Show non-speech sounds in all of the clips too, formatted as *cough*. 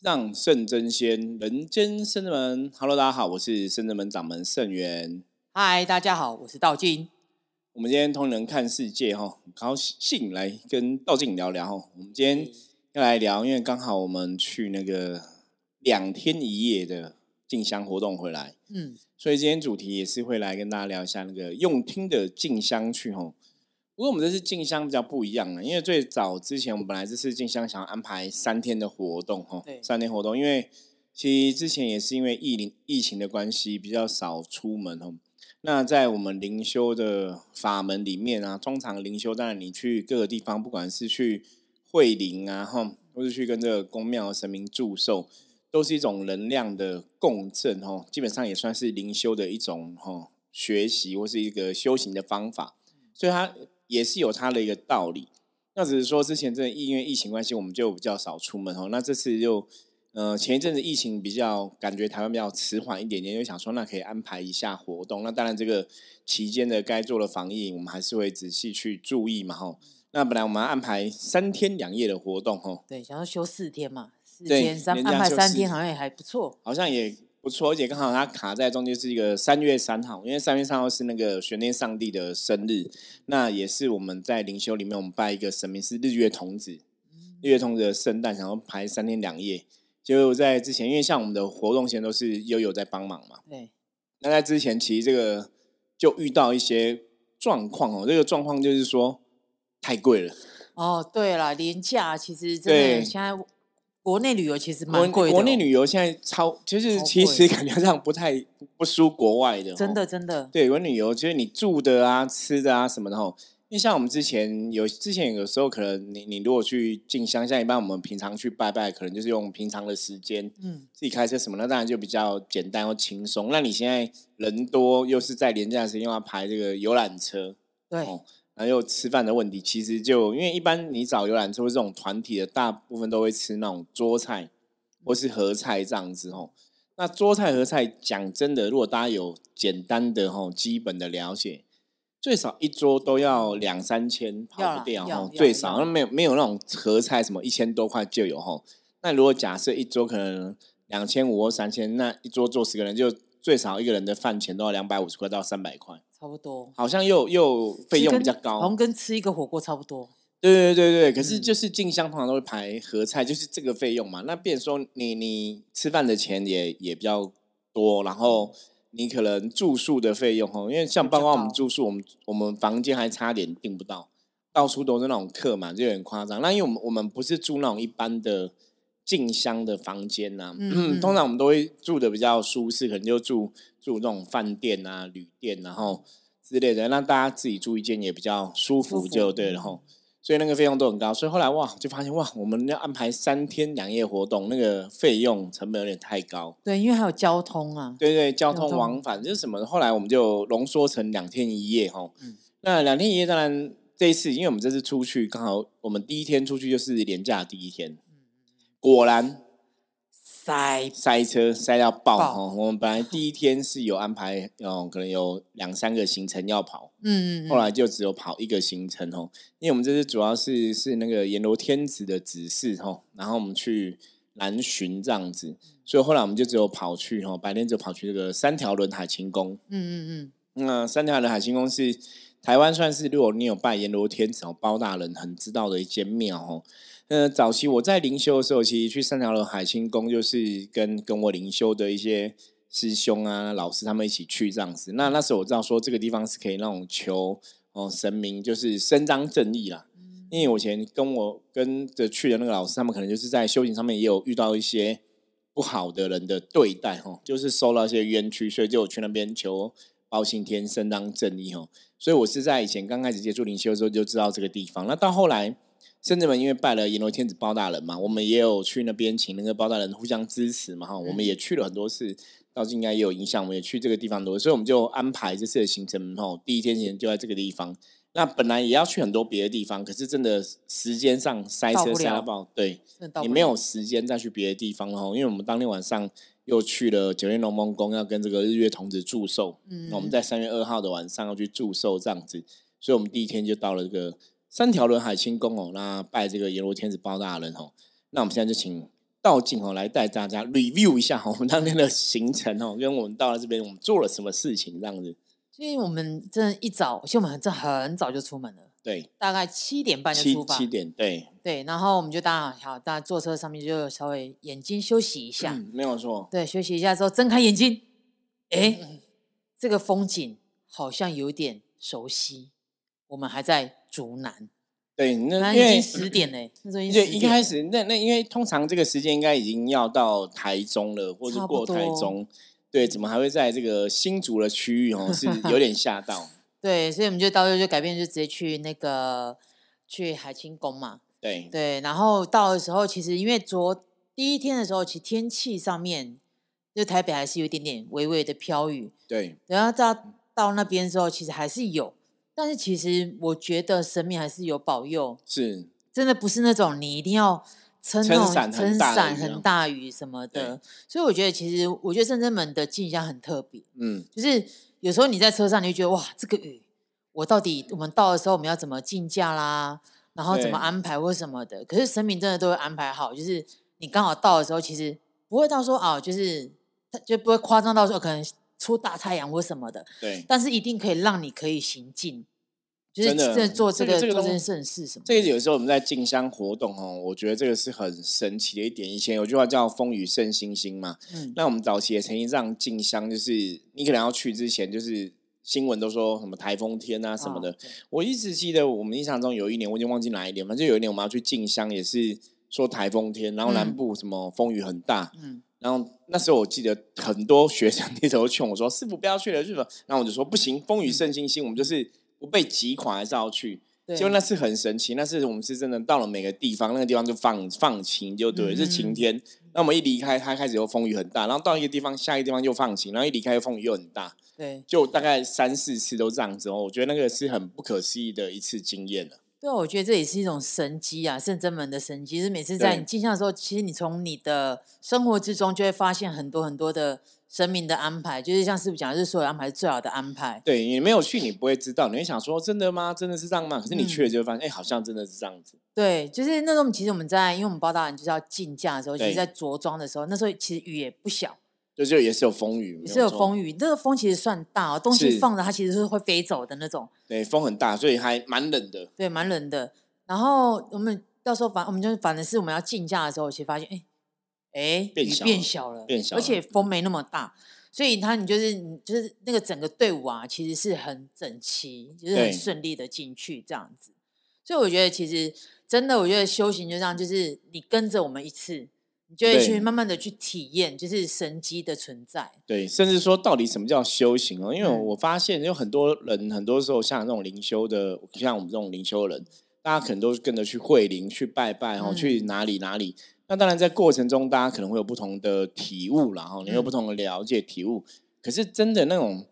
让圣真仙，人间圣真门。Hello，大家好，我是圣真门掌门圣元。嗨，大家好，我是道静。我们今天同人看世界哈，很高兴来跟道静聊聊哈。我们今天要来聊，因为刚好我们去那个两天一夜的静香活动回来，嗯，所以今天主题也是会来跟大家聊一下那个用听的静香去哈。不过我们这次进香比较不一样了，因为最早之前我们本来这次进香想要安排三天的活动哈，三天活动，因为其实之前也是因为疫灵疫情的关系比较少出门哦。那在我们灵修的法门里面啊，通常灵修当然你去各个地方，不管是去会灵啊哈，或是去跟这个宫庙神明祝寿，都是一种能量的共振哈，基本上也算是灵修的一种哈学习或是一个修行的方法，所以它。也是有它的一个道理，那只是说之前真的因为疫情关系，我们就比较少出门哦。那这次就，呃，前一阵子疫情比较感觉台湾比较迟缓一点点，就想说那可以安排一下活动。那当然这个期间的该做的防疫，我们还是会仔细去注意嘛吼。那本来我们安排三天两夜的活动吼，对，想要休四天嘛，四天三安排三天好像也还不错，好像也。不错，而且刚好它卡在中间是一个三月三号，因为三月三号是那个玄天上帝的生日，那也是我们在灵修里面我们拜一个神明是日月童子，日月童子的圣诞，想要排三天两夜。就在之前，因为像我们的活动前都是悠悠在帮忙嘛，对。那在之前其实这个就遇到一些状况哦，这个状况就是说太贵了。哦，对了，廉价其实真的现在。国内旅游其实蛮贵的。国内旅游现在超，就是其实感觉上不太不输国外的。真的真的。对，国内旅游就是你住的啊、吃的啊什么的吼。因为像我们之前有，之前有时候可能你你如果去进香，像一般我们平常去拜拜，可能就是用平常的时间，嗯，自己开车什么那，当然就比较简单又轻松。那你现在人多，又是在廉价时间又要排这个游览车，对。还有吃饭的问题，其实就因为一般你找游览车这种团体的，大部分都会吃那种桌菜或是合菜这样子哦。那桌菜合菜讲真的，如果大家有简单的吼基本的了解，最少一桌都要两三千跑不掉吼，最少那没有没有那种合菜什么一千多块就有吼。那如果假设一桌可能两千五或三千，那一桌坐十个人，就最少一个人的饭钱都要两百五十块到三百块。差不多，好像又又费用比较高，好像跟吃一个火锅差不多。对对对对，可是就是进香通常都会排合菜，就是这个费用嘛。那变说你你吃饭的钱也也比较多，然后你可能住宿的费用哈，因为像包括我们住宿，我们我们房间还差点订不到，到处都是那种客嘛，就有点夸张。那因为我们我们不是住那种一般的进香的房间呐，嗯，通常我们都会住的比较舒适，可能就住。住那种饭店啊、旅店，然后之类的，让大家自己住一间也比较舒服，就对了吼。所以那个费用都很高，所以后来哇，就发现哇，我们要安排三天两夜活动，那个费用成本有点太高。对，因为还有交通啊。对对，交通往返就是什么？后来我们就浓缩成两天一夜吼。嗯。那两天一夜当然这一次，因为我们这次出去刚好我们第一天出去就是年假第一天，果然。塞塞车塞到爆哈！我们本来第一天是有安排，哦，可能有两三个行程要跑，嗯嗯，后来就只有跑一个行程哦，因为我们这次主要是是那个阎罗天子的指示哦，然后我们去南巡这样子，所以后来我们就只有跑去哦，白天就跑去这个三条轮海清宫，嗯嗯嗯，那三条轮海清宫是台湾算是如果你有拜阎罗天子哦，包大人很知道的一间庙哦。那，早期我在灵修的时候，其实去三条楼海清宫，就是跟跟我灵修的一些师兄啊、老师他们一起去这样子。那那时候我知道说，这个地方是可以那种求哦神明，就是伸张正义啦。因为我以前跟我跟着去的那个老师，他们可能就是在修行上面也有遇到一些不好的人的对待哈，就是受到一些冤屈，所以就去那边求包青天伸张正义哈。所以我是在以前刚开始接触灵修的时候就知道这个地方。那到后来。甚至们因为拜了阎罗天子包大人嘛，我们也有去那边请那个包大人互相支持嘛哈，我们也去了很多次，到今应该也有影响，我们也去这个地方多，所以我们就安排这次的行程哈，第一天前就在这个地方。那本来也要去很多别的地方，可是真的时间上塞车塞到爆，对，也没有时间再去别的地方了哈。因为我们当天晚上又去了九天龙梦宫，要跟这个日月童子祝寿，嗯，我们在三月二号的晚上要去祝寿这样子，所以我们第一天就到了这个。三条轮海清宫哦，那拜这个阎罗天子包大人哦，那我们现在就请道静哦来带大家 review 一下我们当天的行程哦，*laughs* 跟我们到了这边我们做了什么事情这样子。所以我们真的一早，其实我们真很早就出门了，对，大概七点半就出发，七点，对，对，然后我们就当然好，大家坐车上面就稍微眼睛休息一下，没有错，对，休息一下之后睁开眼睛，哎，这个风景好像有点熟悉，我们还在竹南。对，那已经十点嘞。对，一开始那那因为通常这个时间应该已经要到台中了，或者过台中。对，怎么还会在这个新竹的区域哦？是有点吓到。*laughs* 对，所以我们就到时候就改变，就直接去那个去海清宫嘛。对对，然后到的时候，其实因为昨第一天的时候，其实天气上面就台北还是有一点点微微的飘雨。对，然后到到那边之后，其实还是有。但是其实我觉得神明还是有保佑，是真的不是那种你一定要撑伞撑伞很大雨什么的，所以我觉得其实我觉得圣真门的进香很特别，嗯，就是有时候你在车上你就觉得哇这个雨，我到底我们到的时候我们要怎么进价啦，然后怎么安排或什么的，可是神明真的都会安排好，就是你刚好到的时候其实不会到说啊，就是他就不会夸张到说可能出大太阳或什么的，对，但是一定可以让你可以行进。真的做这个做这件事是什么？这个有时候我们在进香活动哦，我觉得这个是很神奇的一点。以前有句话叫“风雨胜星星”嘛，嗯，那我们早期也曾经这样进香，就是你可能要去之前，就是新闻都说什么台风天啊什么的。我一直记得我们印象中有一年，我已经忘记哪一年，反正有一年我们要去进香，也是说台风天，然后南部什么风雨很大，嗯，然后那时候我记得很多学生 *laughs* 那时候劝我说：“师傅不要去了，日本。”然后我就说：“不行，风雨胜星星，我们就是。”不被挤垮还是要去，结果那是很神奇。那是我们是真的到了每个地方，那个地方就放放晴，就对，是晴天。那我们一离开，它开始又风雨很大，然后到一个地方，下一个地方又放晴，然后一离开又风雨又很大。对，就大概三四次都这样子哦。我觉得那个是很不可思议的一次经验了。对啊，我觉得这也是一种神机啊，圣真门的神机。是每次在你镜像的时候，其实你从你的生活之中就会发现很多很多的。生命的安排，就是像师傅讲，是所有安排是最好的安排。对你没有去，你不会知道。你会想说，真的吗？真的是这样吗？可是你去了就会发现，哎，好像真的是这样子。对，就是那时候，其实我们在，因为我们包大人就是要进价的时候，其实在着装的时候，那时候其实雨也不小，就就也是有风雨，也是有风雨。那个风其实算大，哦东西放着它其实是会飞走的那种。对，风很大，所以还蛮冷的。对，蛮冷的。然后我们到时候反，我们就反正是我们要进价的时候，其实发现，哎哎，雨变小了，变小，而且风没那么大。所以他，你就是你就是那个整个队伍啊，其实是很整齐，就是很顺利的进去这样子。所以我觉得，其实真的，我觉得修行就这样，就是你跟着我们一次，你就会去慢慢的去体验，就是神机的存在。对，甚至说到底什么叫修行哦？因为我发现有很多人，很多时候像那种灵修的，像我们这种灵修人，大家可能都是跟着去会灵、去拜拜，然后去哪里哪里。那当然，在过程中，大家可能会有不同的体悟，然后你有不同的了解体悟。可是，真的那种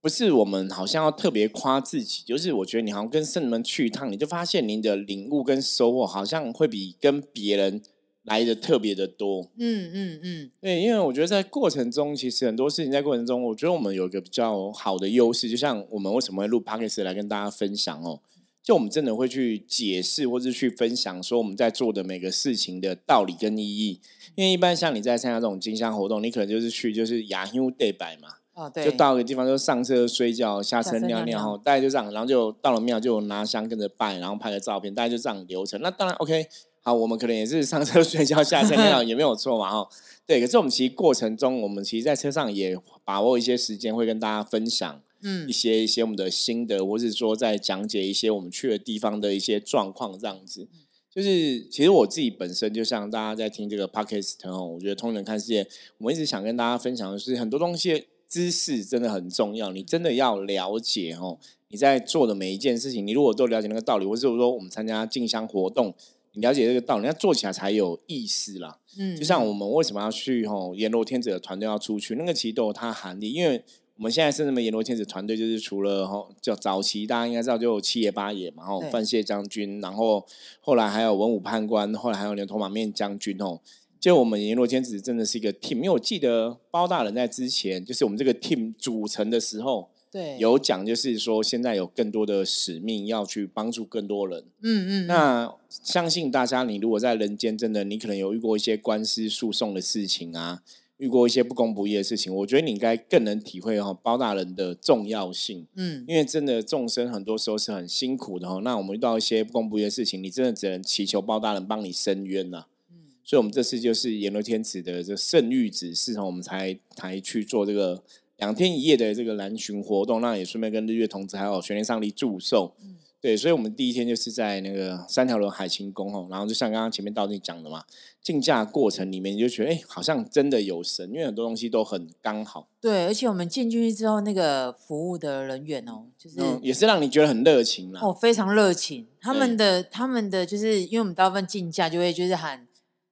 不是我们好像要特别夸自己，就是我觉得你好像跟圣人们去一趟，你就发现您的领悟跟收获好像会比跟别人来的特别的多。嗯嗯嗯，对，因为我觉得在过程中，其实很多事情在过程中，我觉得我们有一个比较好的优势，就像我们为什么会录 podcast 来跟大家分享哦。就我们真的会去解释，或是去分享，说我们在做的每个事情的道理跟意义。因为一般像你在参加这种金香活动，你可能就是去就是雅修对拜嘛，哦对，就到个地方就上车睡觉，下车尿尿，哈，大概就这样，然后就到了庙就拿香跟着拜，然后拍个照片，大概就这样流程。那当然 OK，好，我们可能也是上车 *laughs* 睡觉，下车尿尿也没有错嘛，哈，对。可是我们其实过程中，我们其实在车上也把握一些时间，会跟大家分享。嗯，一些一些我们的心得，或是说在讲解一些我们去的地方的一些状况，这样子。就是其实我自己本身，就像大家在听这个 podcast 哦，我觉得通人看世界，我们一直想跟大家分享的是，很多东西知识真的很重要，你真的要了解哦。你在做的每一件事情，你如果都了解那个道理，或者说我们参加进香活动，你了解这个道理，那做起来才有意思啦。嗯，就像我们为什么要去吼阎罗天子的团队要出去，那个其实都有它含义，因为。我们现在是那么阎罗天子团队，就是除了哈叫早期大家应该知道就七爷八爷嘛，吼范谢将军，然后后来还有文武判官，后来还有牛头马面将军哦。就我们阎罗天子真的是一个 team，因为我记得包大人在之前就是我们这个 team 组成的时候，对，有讲就是说现在有更多的使命要去帮助更多人。嗯嗯。那相信大家，你如果在人间真的，你可能有遇过一些官司诉讼的事情啊。遇过一些不公不义的事情，我觉得你应该更能体会哈包大人的重要性。嗯，因为真的众生很多时候是很辛苦的哈。那我们遇到一些不公不义的事情，你真的只能祈求包大人帮你伸冤呐。嗯，所以我们这次就是阎罗天子的这圣谕指示哈，我们才才去做这个两天一夜的这个南巡活动，那也顺便跟日月同子还有玄天上帝祝寿。嗯。对，所以，我们第一天就是在那个三条轮海清宫吼，然后就像刚刚前面到你讲的嘛，竞价过程里面你就觉得，哎，好像真的有神，因为很多东西都很刚好。对，而且我们进进去之后，那个服务的人员哦，就是也是让你觉得很热情啦。哦，非常热情。他们的他们的就是，因为我们大部分竞价就会就是喊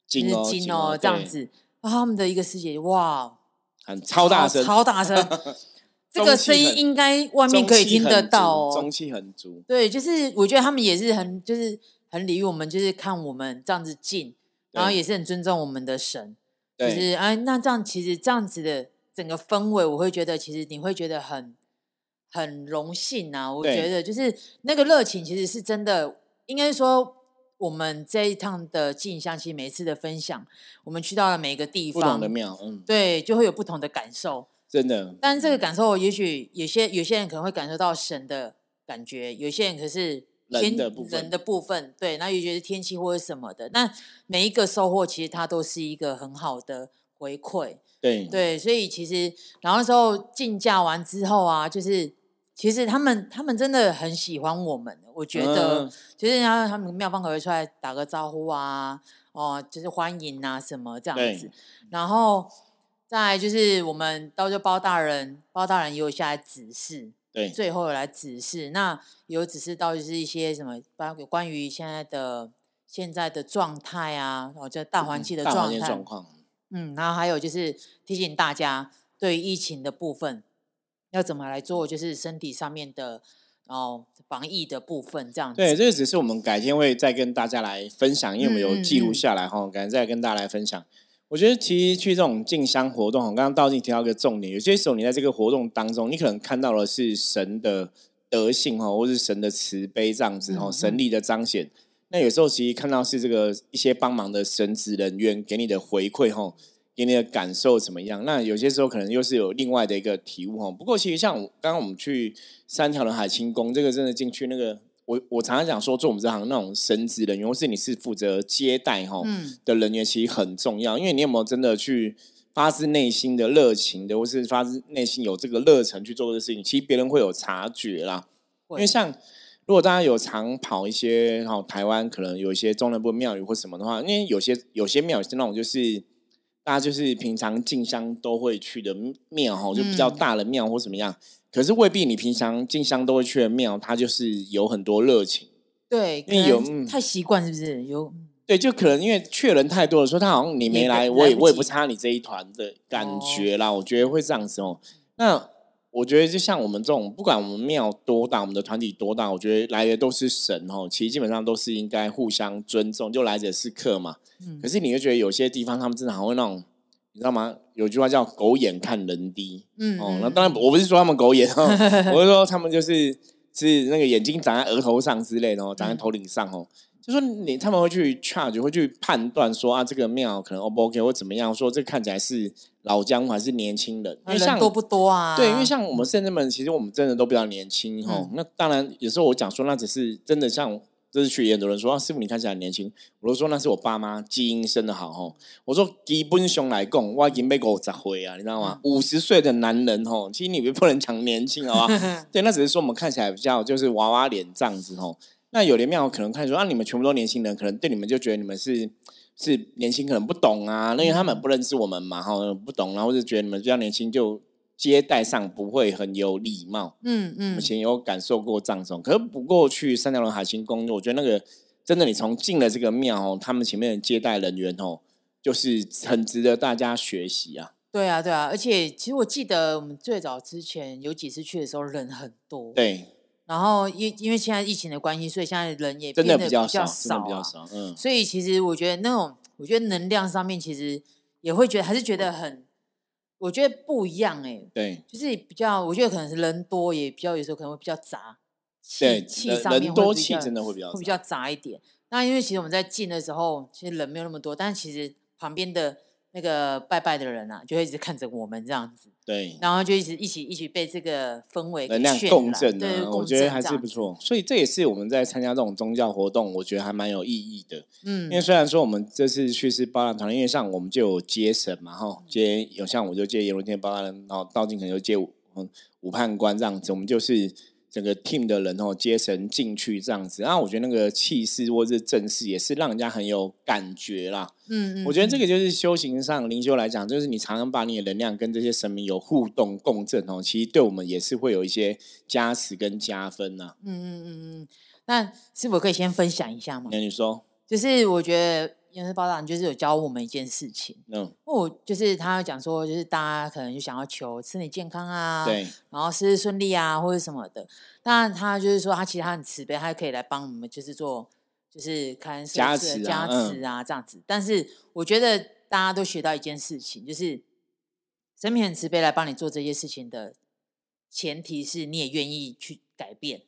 金哦金哦这样子，然后他们的一个师姐哇，喊超大声，超大声。这个声音应该外面可以听得到哦，中气很足。对，就是我觉得他们也是很，就是很礼遇我们，就是看我们这样子进，然后也是很尊重我们的神。就是哎，那这样其实这样子的整个氛围，我会觉得其实你会觉得很很荣幸啊。我觉得就是那个热情，其实是真的。应该说，我们这一趟的进香，其实每一次的分享，我们去到了每一个地方，不同的庙，嗯，对，就会有不同的感受。真的，但是这个感受，也许有些有些人可能会感受到神的感觉，有些人可是人的部分，人的部分，对，那也觉得天气或者什么的，那每一个收获其实它都是一个很好的回馈，对。对，所以其实然后时候竞价完之后啊，就是其实他们他们真的很喜欢我们，我觉得就是然后他们妙方可会出来打个招呼啊，哦，就是欢迎啊什么这样子，然后。再就是我们到就包大人，包大人也有下来指示，对，最后有来指示，那有指示到就是一些什么，包括关于现在的现在的状态啊，然后就大环境的状态状况，嗯，然后还有就是提醒大家对疫情的部分要怎么来做，就是身体上面的哦防疫的部分这样。对，这个只是我们改天会再跟大家来分享，因为我们有记录下来哈，改天再跟大家来分享。我觉得其实去这种进香活动，刚刚道静提到一个重点，有些时候你在这个活动当中，你可能看到的是神的德性哈，或是神的慈悲这样子哈，神力的彰显。那有时候其实看到是这个一些帮忙的神职人员给你的回馈哈，给你的感受怎么样？那有些时候可能又是有另外的一个体悟哈。不过其实像刚刚我们去三条的海清宫，这个真的进去那个。我我常常讲说，做我们这行那种神职人员，或是你是负责接待哈的人员，其实很重要。因为你有没有真的去发自内心的热情的，或是发自内心有这个热忱去做这个事情，其实别人会有察觉啦。因为像如果大家有常跑一些哈台湾，可能有一些中南部庙宇或什么的话，因为有些有些庙是那种就是大家就是平常进香都会去的庙哈，就比较大的庙或怎么样。可是未必，你平常进香都会去的庙，它就是有很多热情。对，因为有太习惯，是不是？有对，就可能因为去的人太多了，说他好像你没来，我也我也不差你这一团的感觉啦。我觉得会这样子哦。那我觉得就像我们这种，不管我们庙多大，我们的团体多大，我觉得来的都是神哦。其实基本上都是应该互相尊重，就来者是客嘛。嗯。可是你会觉得有些地方他们真的还会那种。你知道吗？有句话叫“狗眼看人低”。嗯，哦，那当然我不是说他们狗眼哦，*laughs* 我是说他们就是是那个眼睛长在额头上之类的哦，长在头顶上哦。就说你他们会去 charge，会去判断说啊，这个庙可能 O 不 OK 或怎么样？说这看起来是老江湖还是年轻人？因为像多不多啊？对，因为像我们圣人们，其实我们真的都比较年轻哈。那当然有时候我讲说，那只是真的像。这是去很多人说啊，师傅你看起来年轻，我都说那是我爸妈基因生的好吼。我说基本上来讲，我已经被五十岁啊，你知道吗？五十岁的男人吼，其实你不能讲年轻好吧？*laughs* 对，那只是说我们看起来比较就是娃娃脸这样子吼。那有的庙可能看说啊，你们全部都年轻人，可能对你们就觉得你们是是年轻，可能不懂啊，因为他们不认识我们嘛，哈，不懂，然后就觉得你们比较年轻就。接待上不会很有礼貌，嗯嗯，目前有感受过这种，可是不过去三条龙海星宫，我觉得那个真的，你从进了这个庙哦，他们前面的接待人员哦，就是很值得大家学习啊。对啊，对啊，而且其实我记得我们最早之前有几次去的时候人很多，对，然后因因为现在疫情的关系，所以现在人也变得比较少，少，比较少，嗯，所以其实我觉得那种，我觉得能量上面其实也会觉得还是觉得很。我觉得不一样哎，对，就是比较，我觉得可能是人多也比较，有时候可能会比较杂，气气上面会比较真的会比较会比较杂一点。那因为其实我们在进的时候，其实人没有那么多，但其实旁边的。那个拜拜的人啊，就会一直看着我们这样子，对，然后就一直一起一起被这个氛围能量共振啊，我觉得还是不错。所以这也是我们在参加这种宗教活动，我觉得还蛮有意义的。嗯，因为虽然说我们这次去是包揽团，因为像我们就有接神嘛，哈，接有像我就接阎罗天包揽人，然后道静可能就接五五判官这样子，我们就是。整个 team 的人哦，接神进去这样子，然后我觉得那个气势或者正势也是让人家很有感觉啦。嗯嗯，我觉得这个就是修行上灵修来讲，就是你常常把你的能量跟这些神明有互动共振哦，其实对我们也是会有一些加持跟加分呐。嗯嗯嗯嗯，那是否可以先分享一下吗？那你说，就是我觉得。电视报道就是有教我们一件事情，嗯，我就是他讲说，就是大家可能就想要求身体健康啊，对，然后事事顺利啊，或者什么的。那他就是说，他其实他很慈悲，他可以来帮我们，就是做，就是看加持、加持啊这样子。但是我觉得大家都学到一件事情，就是神明很慈悲来帮你做这些事情的前提是你也愿意去改变，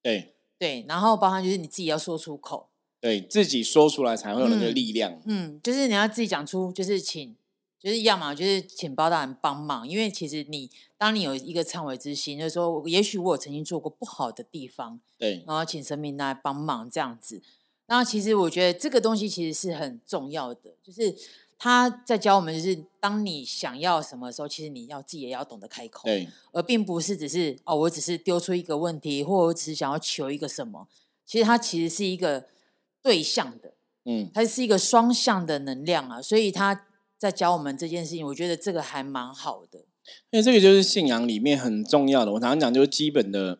对对，然后包含就是你自己要说出口。对自己说出来才会有那个力量。嗯，就是你要自己讲出，就是请，就是要么就是请包大人帮忙，因为其实你当你有一个忏悔之心，就是说，也许我曾经做过不好的地方，对，然后请神明来帮忙这样子。那其实我觉得这个东西其实是很重要的，就是他在教我们，就是当你想要什么时候，其实你要自己也要懂得开口，对，而并不是只是哦，我只是丢出一个问题，或者我只是想要求一个什么，其实它其实是一个。对象的，嗯，它是一个双向的能量啊，所以他在教我们这件事情，我觉得这个还蛮好的。因为这个就是信仰里面很重要的，我常常讲就是基本的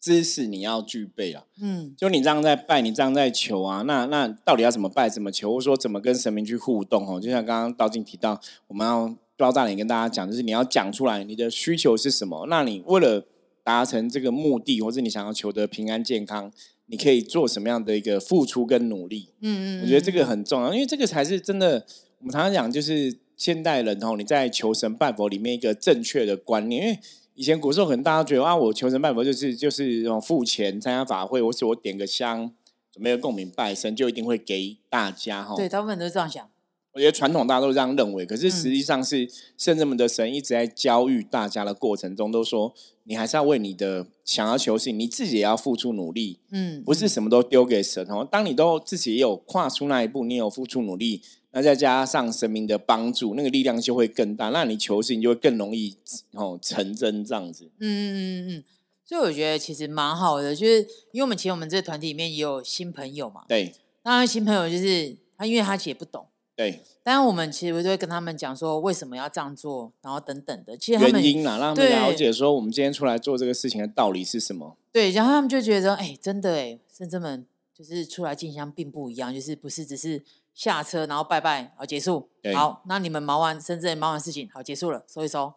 知识你要具备啊，嗯，就你这样在拜，你这样在求啊，那那到底要怎么拜，怎么求，或者说怎么跟神明去互动哦？就像刚刚道静提到，我们要包大脸跟大家讲，就是你要讲出来你的需求是什么，那你为了达成这个目的，或者你想要求得平安健康。你可以做什么样的一个付出跟努力？嗯嗯，我觉得这个很重要，因为这个才是真的。我们常常讲，就是现代人哦，你在求神拜佛里面一个正确的观念。因为以前古时候可能大家觉得啊，我求神拜佛就是就是那种付钱参加法会，或是我点个香，准备个共鸣拜神，就一定会给大家哈。对，大部分都是这样想。我觉得传统大家都这样认为，可是实际上是圣人们的神一直在教育大家的过程中，都说你还是要为你的想要求信，你自己也要付出努力。嗯，不是什么都丢给神哦。当你都自己也有跨出那一步，你有付出努力，那再加上神明的帮助，那个力量就会更大，那你求信就会更容易哦成真这样子。嗯嗯嗯嗯，所以我觉得其实蛮好的，就是因为我们其实我们这个团体里面也有新朋友嘛。对，那新朋友就是他，因为他其实不懂。对，但是我们其实都会跟他们讲说为什么要这样做，然后等等的。其实原因啦，让他们了解说我们今天出来做这个事情的道理是什么。对，然后他们就觉得，哎，真的哎，甚至们就是出来进香并不一样，就是不是只是下车然后拜拜好结束。好，那你们忙完深圳忙完事情好结束了，收一收。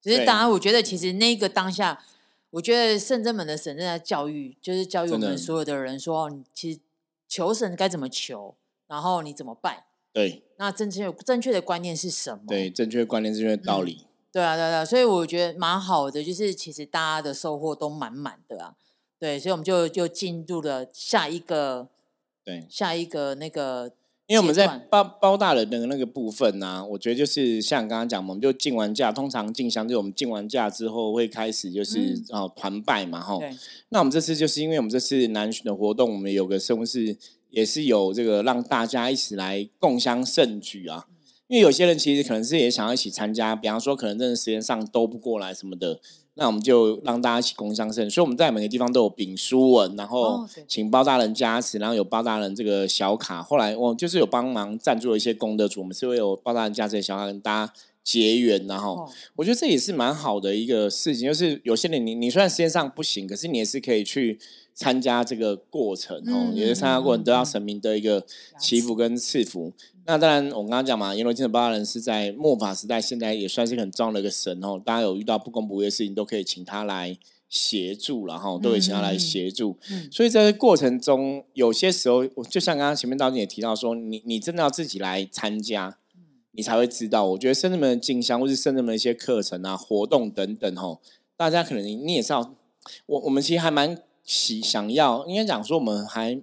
只是当然，我觉得其实那个当下，我觉得圣真门的神正在教育，就是教育我们所有的人说，你其实求神该怎么求，然后你怎么拜。对，那正确正确的观念是什么？对，正确的观念，正确的道理。对啊，对啊，所以我觉得蛮好的，就是其实大家的收获都满满的啊。对，所以我们就就进入了下一个，对，下一个那个，因为我们在包包大人的那个部分呢，我觉得就是像刚刚讲，我们就进完假，通常进香就是我们进完假之后会开始就是哦团拜嘛，哈。那我们这次就是因为我们这次南巡的活动，我们有个生物是。也是有这个让大家一起来共襄盛举啊，因为有些人其实可能是也想要一起参加，比方说可能真的时间上都不过来什么的，那我们就让大家一起共襄盛。所以我们在每个地方都有丙书文，然后请包大人加持，然后有包大人这个小卡。后来我就是有帮忙赞助了一些功德主，我们是会有包大人加持的小卡跟大家结缘，然后我觉得这也是蛮好的一个事情。就是有些人你你虽然时间上不行，可是你也是可以去。参加这个过程哦，也是参加过程都要神明的一个祈福跟赐福。那当然，我刚刚讲嘛，阎罗天的八人是在末法时代，现在也算是很重要的一个神哦。大家有遇到不公不义的事情，都可以请他来协助，然后都可以请他来协助。所以在这过程中，有些时候，就像刚刚前面道静也提到说，你你真的要自己来参加，你才会知道。我觉得圣人们的进香，或是圣人们的一些课程啊、活动等等，吼，大家可能你也知道，我我们其实还蛮喜想要，应该讲说，我们还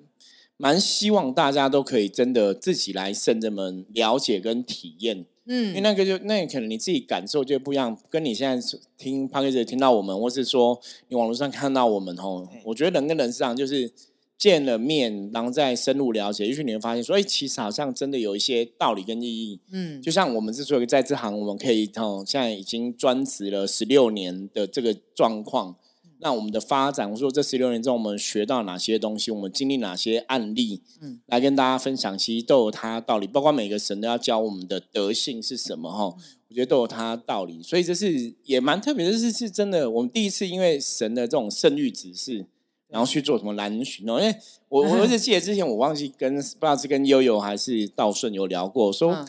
蛮希望大家都可以真的自己来圣人们了解跟体验。嗯，因为那个就那可能你自己感受就不一样，跟你现在听 p a 听到我们，或是说你网络上看到我们吼，我觉得人跟人上就是见了面，然后再深入了解，也许你会发现说，哎，其实好像真的有一些道理跟意义。嗯，就像我们之所以在这行，我们可以吼，现在已经专职了十六年的这个状况。那我们的发展，我说这十六年中，我们学到哪些东西？我们经历哪些案例？嗯，来跟大家分享，其实都有它道理。包括每个神都要教我们的德性是什么？哈，我觉得都有它道理。所以这是也蛮特别的，是是真的。我们第一次因为神的这种圣谕指示。然后去做什么蓝巡哦？因为我我 *laughs* 是记得之前我忘记跟不知道是跟悠悠还是道顺有聊过，说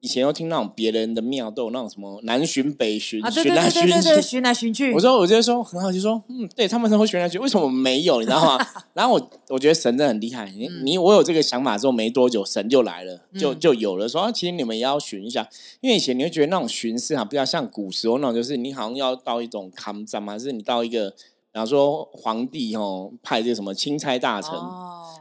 以前有听那种别人的庙都有那种什么南巡北巡，巡来巡去，巡来巡去。我说我觉得说很好，奇说嗯，对他们都会巡来巡，为什么没有？你知道吗？*laughs* 然后我我觉得神真的很厉害。你你我有这个想法之后没多久，神就来了，就就有了。说其实你们也要巡一下，因为以前你会觉得那种巡视啊，比较像古时候那种，就是你好像要到一种康站，还是你到一个。比方说皇帝哦派这个什么钦差大臣，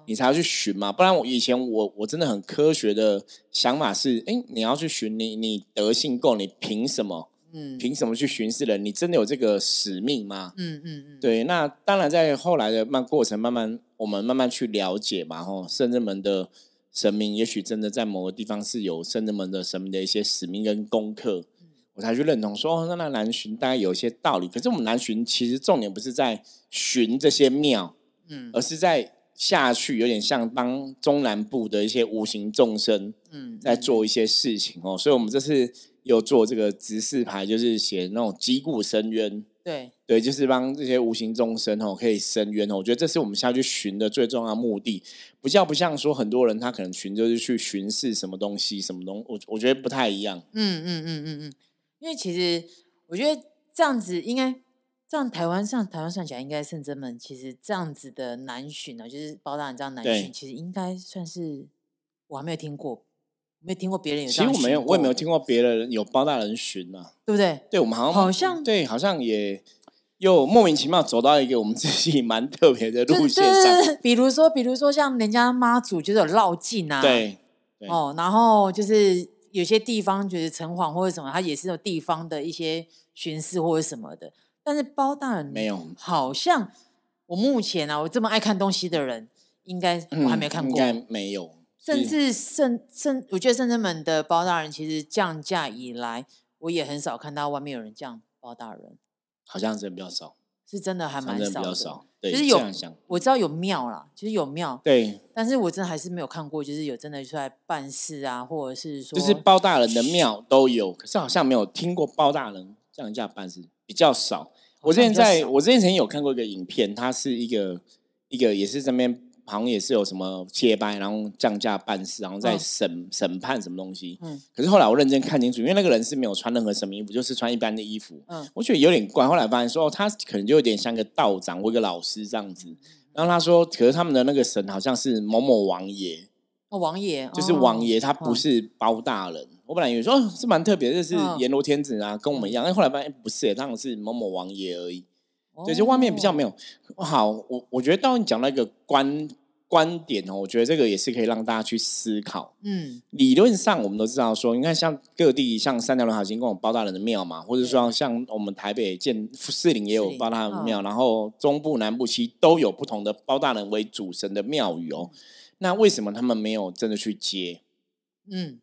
你才要去巡嘛，不然我以前我我真的很科学的想法是，哎，你要去巡，你你德性够，你凭什么？嗯，凭什么去巡视人？你真的有这个使命吗？嗯嗯嗯，对。那当然，在后来的慢过程，慢慢我们慢慢去了解嘛，吼，圣人们的神明，也许真的在某个地方是有圣人们的神明的一些使命跟功课。我才去认同说，那那南巡大概有一些道理。可是我们南巡其实重点不是在巡这些庙，嗯，而是在下去有点像帮中南部的一些无形众生，嗯，在做一些事情哦。所以我们这次有做这个执事牌，就是写那种击鼓深渊，对对，就是帮这些无形众生哦可以深渊哦。我觉得这是我们下去巡的最重要目的，不叫不像说很多人他可能巡就是去巡视什么东西什么东，我我觉得不太一样。嗯嗯嗯嗯嗯。因为其实我觉得这样子应该，这样台湾上台湾算起来，应该圣真们其实这样子的南巡呢，就是包大人这样南巡，其实应该算是我还没有听过，没有听过别人有。其实我没有，我也没有听过别人有包大人巡啊，对不对？对我们好像好像对，好像也又莫名其妙走到一个我们自己 *laughs* 蛮特别的路线上。比如说，比如说像人家妈祖就是有绕境啊，对，哦，然后就是。有些地方觉得城隍或者什么，他也是有地方的一些巡视或者什么的。但是包大人没有，好像我目前啊，我这么爱看东西的人，应该我还没看过，应该没有。甚至圣圣，我觉得圣人们的包大人其实降价以来，我也很少看到外面有人降包大人，好像真的比较少。是真的还蛮少的，就是有我知道有庙啦，其实有庙，对，但是我真的还是没有看过，就是有真的出来办事啊，或者是说，就是包大人的庙都有，可是好像没有听过包大人降价办事比较少。我之前在我之前曾经有看过一个影片，它是一个一个也是这边。好像也是有什么切班，然后降价办事，然后再审审判什么东西。嗯，可是后来我认真看清楚，因为那个人是没有穿任何什么衣服，就是穿一般的衣服。嗯，我觉得有点怪。后来发现说，他可能就有点像个道长或一个老师这样子。然后他说，可是他们的那个神好像是某某王爷。哦，王爷就是王爷，他不是包大人。我本来以为说是蛮特别，就是阎罗天子啊，跟我们一样。但后来发现不是，他们是某某王爷而已。对，就外面比较没有好。我我觉得到你讲到一个观观点哦，我觉得这个也是可以让大家去思考。嗯，理论上我们都知道说，你看像各地像三条轮海经跟我包大人的庙嘛，或者说像我们台北建士林也有包大人的庙，然后中部南部其实都有不同的包大人为主神的庙宇哦。那为什么他们没有真的去接？嗯。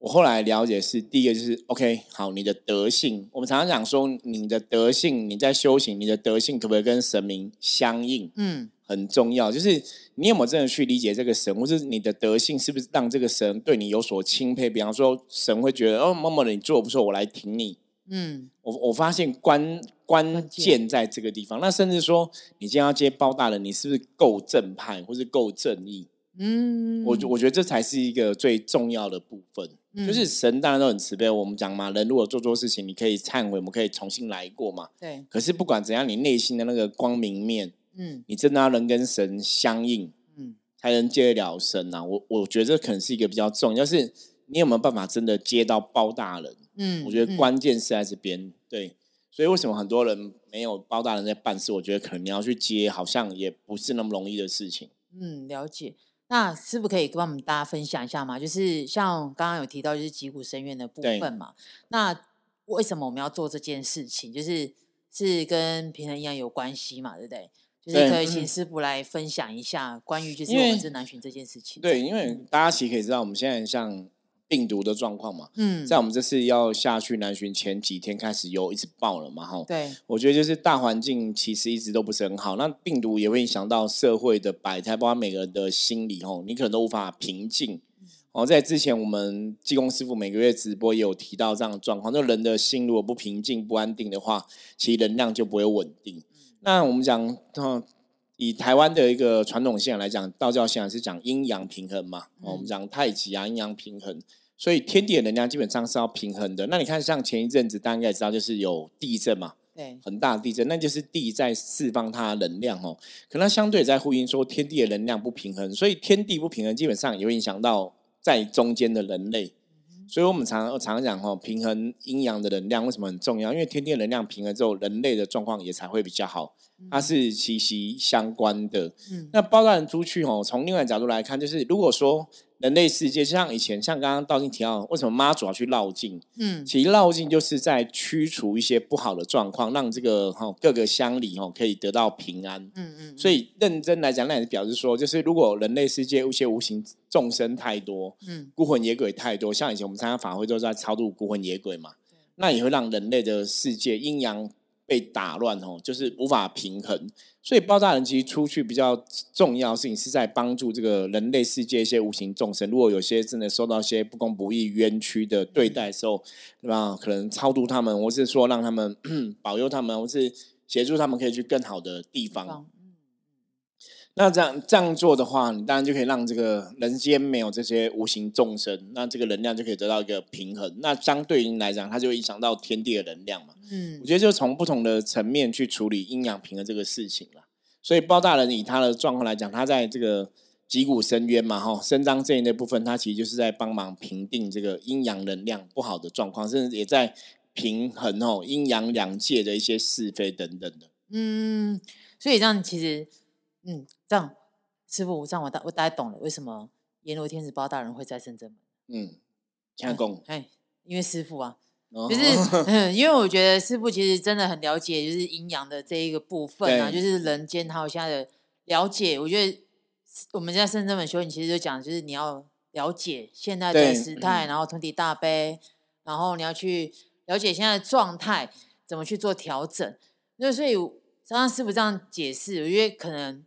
我后来了解是第一个就是 OK 好，你的德性，我们常常讲说你的德性，你在修行，你的德性可不可以跟神明相应？嗯，很重要，就是你有没有真的去理解这个神，或是你的德性是不是让这个神对你有所钦佩？比方说神会觉得哦，默默的你做的不错，我来挺你。嗯，我我发现关关键在这个地方。那甚至说你今天要接包大人，你是不是够正派，或是够正义？嗯，我我觉得这才是一个最重要的部分。就是神当然都很慈悲，我们讲嘛，人如果做错事情，你可以忏悔，我们可以重新来过嘛。对。可是不管怎样，你内心的那个光明面，嗯，你真的要能跟神相应，嗯，才能接得了神呐。我我觉得这可能是一个比较重要，就是你有没有办法真的接到包大人？嗯，我觉得关键是在这边。对，所以为什么很多人没有包大人在办事？我觉得可能你要去接，好像也不是那么容易的事情。嗯，了解。那是不是可以跟我们大家分享一下嘛？就是像刚刚有提到，就是脊骨深渊的部分嘛。那为什么我们要做这件事情？就是是跟平衡营养有关系嘛？对不对？就是可以请师傅来分享一下关于就是我们是南巡这件事情。对，因为大家其实可以知道，我们现在像。病毒的状况嘛，嗯，在我们这次要下去南巡前几天开始有一直爆了嘛，哈，对，我觉得就是大环境其实一直都不是很好，那病毒也会影响到社会的百态，包括每个人的心理，吼，你可能都无法平静。哦，在之前我们技工师傅每个月直播也有提到这样的状况，就人的心如果不平静、不安定的话，其实能量就不会稳定。那我们讲，以台湾的一个传统信仰来讲，道教信仰是讲阴阳平衡嘛，我们讲太极啊，阴阳平衡。所以天地的能量基本上是要平衡的。那你看，像前一阵子大家应该知道，就是有地震嘛，对，很大的地震，那就是地在释放它的能量哦。可能相对在呼应说，天地的能量不平衡，所以天地不平衡，基本上也会影响到在中间的人类。所以我们常常常讲哦，平衡阴阳的能量为什么很重要？因为天地能量平衡之后，人类的状况也才会比较好，它是息息相关的。嗯，那包大人出去哦，从另外角度来看，就是如果说。人类世界就像以前，像刚刚道静提到，为什么妈祖要去绕境？嗯，其实绕境就是在驱除一些不好的状况，让这个哈各个乡里哈可以得到平安。嗯嗯。所以认真来讲，那也是表示说，就是如果人类世界一些无形众生太多，嗯，孤魂野鬼太多，像以前我们参加法会都在超度孤魂野鬼嘛，那也会让人类的世界阴阳。被打乱哦，就是无法平衡，所以爆炸人其实出去比较重要的事情是在帮助这个人类世界一些无形众生。如果有些真的受到一些不公不义、冤屈的对待的时候，对吧？可能超度他们，或是说让他们 *clears throat* 保佑他们，或是协助他们可以去更好的地方。那这样这样做的话，你当然就可以让这个人间没有这些无形众生，那这个能量就可以得到一个平衡。那相对应来讲，它就会影响到天地的能量嘛。嗯，我觉得就从不同的层面去处理阴阳平衡这个事情了。所以包大人以他的状况来讲，他在这个脊骨深渊嘛，哈，伸张正义那部分，他其实就是在帮忙平定这个阴阳能量不好的状况，甚至也在平衡哦阴阳两界的一些是非等等的。嗯，所以这样其实。嗯，这样师傅，这样我大我大概懂了，为什么阎罗天子包大人会在深圳门？嗯，天公，哎，因为师傅啊，就是嗯，因为我觉得师傅其实真的很了解，就是阴阳的这一个部分啊，就是人间还有现在的了解。我觉得我们在深圳门修行，其实就讲，就是你要了解现在的时态，然后通体大悲，然后你要去了解现在的状态，怎么去做调整。那所以，刚刚师傅这样解释，我觉得可能。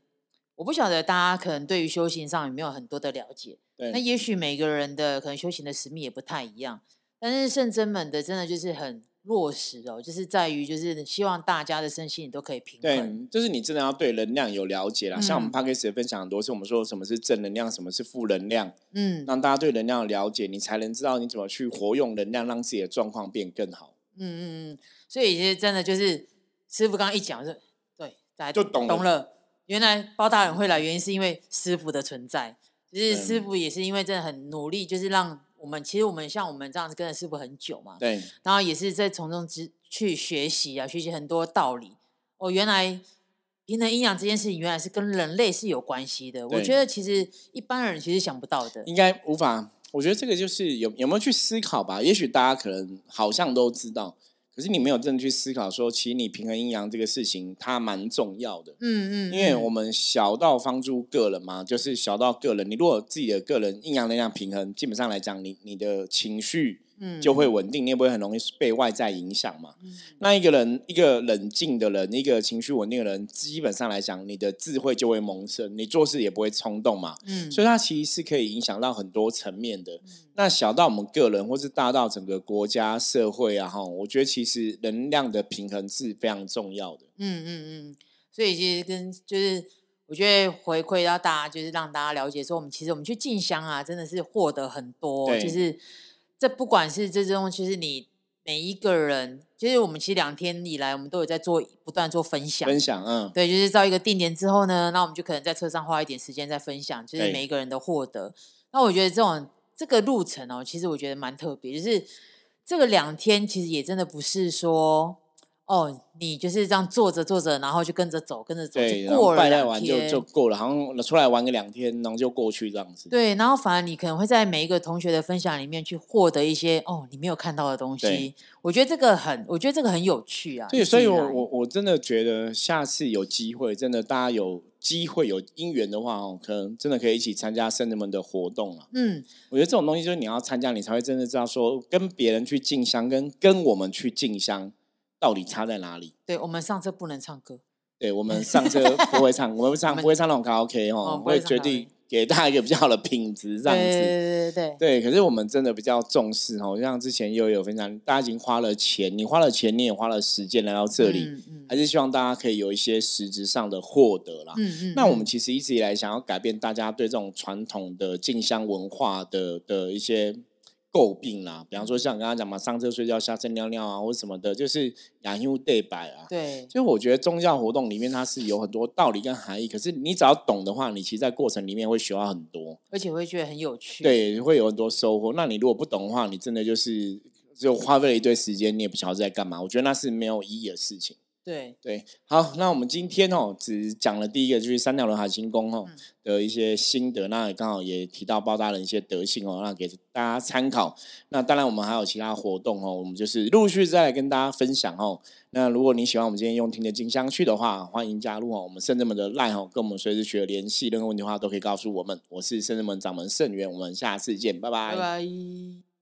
我不晓得大家可能对于修行上有没有很多的了解，那也许每个人的可能修行的使命也不太一样，但是圣真们的真的就是很落实哦，就是在于就是希望大家的身心都可以平衡，对，就是你真的要对能量有了解啦。像我们 p a 始 k 分享很多次，我们说什么是正能量，什么是负能量，嗯，让大家对能量了解，你才能知道你怎么去活用能量，让自己的状况变更好。嗯嗯嗯，所以其实真的就是师傅刚刚一讲，就对，大家就懂懂了。原来包大人会来，原因是因为师傅的存在。其实师傅也是因为真的很努力，就是让我们，其实我们像我们这样子跟着师傅很久嘛，对。然后也是在从中之去学习啊，学习很多道理。哦，原来平衡阴阳这件事情，原来是跟人类是有关系的。我觉得其实一般人其实想不到的，应该无法。我觉得这个就是有有没有去思考吧？也许大家可能好像都知道。可是你没有真的去思考，说其实你平衡阴阳这个事情，它蛮重要的。嗯嗯，因为我们小到方诸个人嘛，就是小到个人，你如果自己的个人阴阳能量平衡，基本上来讲，你你的情绪。就会稳定，你也不会很容易被外在影响嘛。那一个人，一个冷静的人，一个情绪稳定的人，基本上来讲，你的智慧就会萌生，你做事也不会冲动嘛。嗯，所以它其实是可以影响到很多层面的。那小到我们个人，或是大到整个国家社会啊，哈，我觉得其实能量的平衡是非常重要的。嗯嗯嗯，所以其实跟就是我觉得回馈到大家，就是让大家了解说，我们其实我们去进香啊，真的是获得很多，就是。这不管是这种，其实你每一个人，其实我们其实两天以来，我们都有在做不断做分享。分享，嗯，对，就是到一个定点之后呢，那我们就可能在车上花一点时间在分享，就是每一个人的获得。那我觉得这种这这个路程哦，其实我觉得蛮特别，就是这个两天其实也真的不是说。哦，你就是这样坐着坐着，然后就跟着走，跟着走，就过了两天，就就够了，好像出来玩个两天，然后就过去这样子。对，然后反而你可能会在每一个同学的分享里面去获得一些哦，你没有看到的东西。我觉得这个很，我觉得这个很有趣啊。对，所以我我我真的觉得下次有机会，真的大家有机会有姻缘的话哦，可能真的可以一起参加圣人们的活动啊。嗯，我觉得这种东西就是你要参加，你才会真的知道说，跟别人去进香，跟跟我们去进香。到底差在哪里？对我们上车不能唱歌，对我们上车不会唱，我们唱不会唱那种卡拉 OK 哦，会决定给大家一个比较好的品质这样子。对对对对，可是我们真的比较重视哦，像之前又有分享，大家已经花了钱，你花了钱，你也花了时间来到这里，还是希望大家可以有一些实质上的获得啦。嗯嗯。那我们其实一直以来想要改变大家对这种传统的进香文化的的一些。诟病啦，比方说像刚刚讲嘛，上车睡觉、下车尿尿啊，或什么的，就是雅修对白啊。对，所以我觉得宗教活动里面它是有很多道理跟含义，可是你只要懂的话，你其实，在过程里面会学到很多，而且会觉得很有趣。对，会有很多收获。那你如果不懂的话，你真的就是就花费了一堆时间，你也不晓得在干嘛。我觉得那是没有意义的事情。对对，好，那我们今天哦，只讲了第一个就是三条轮海星宫哦的一些心得，那也刚好也提到包大人一些德性哦，那给大家参考。那当然我们还有其他活动哦，我们就是陆续再来跟大家分享哦。那如果你喜欢我们今天用听的金香去的话，欢迎加入哦，我们圣人门的赖哦，跟我们随时取得联系，任何问题的话都可以告诉我们。我是圣人门掌门圣元，我们下次见，拜拜。拜拜。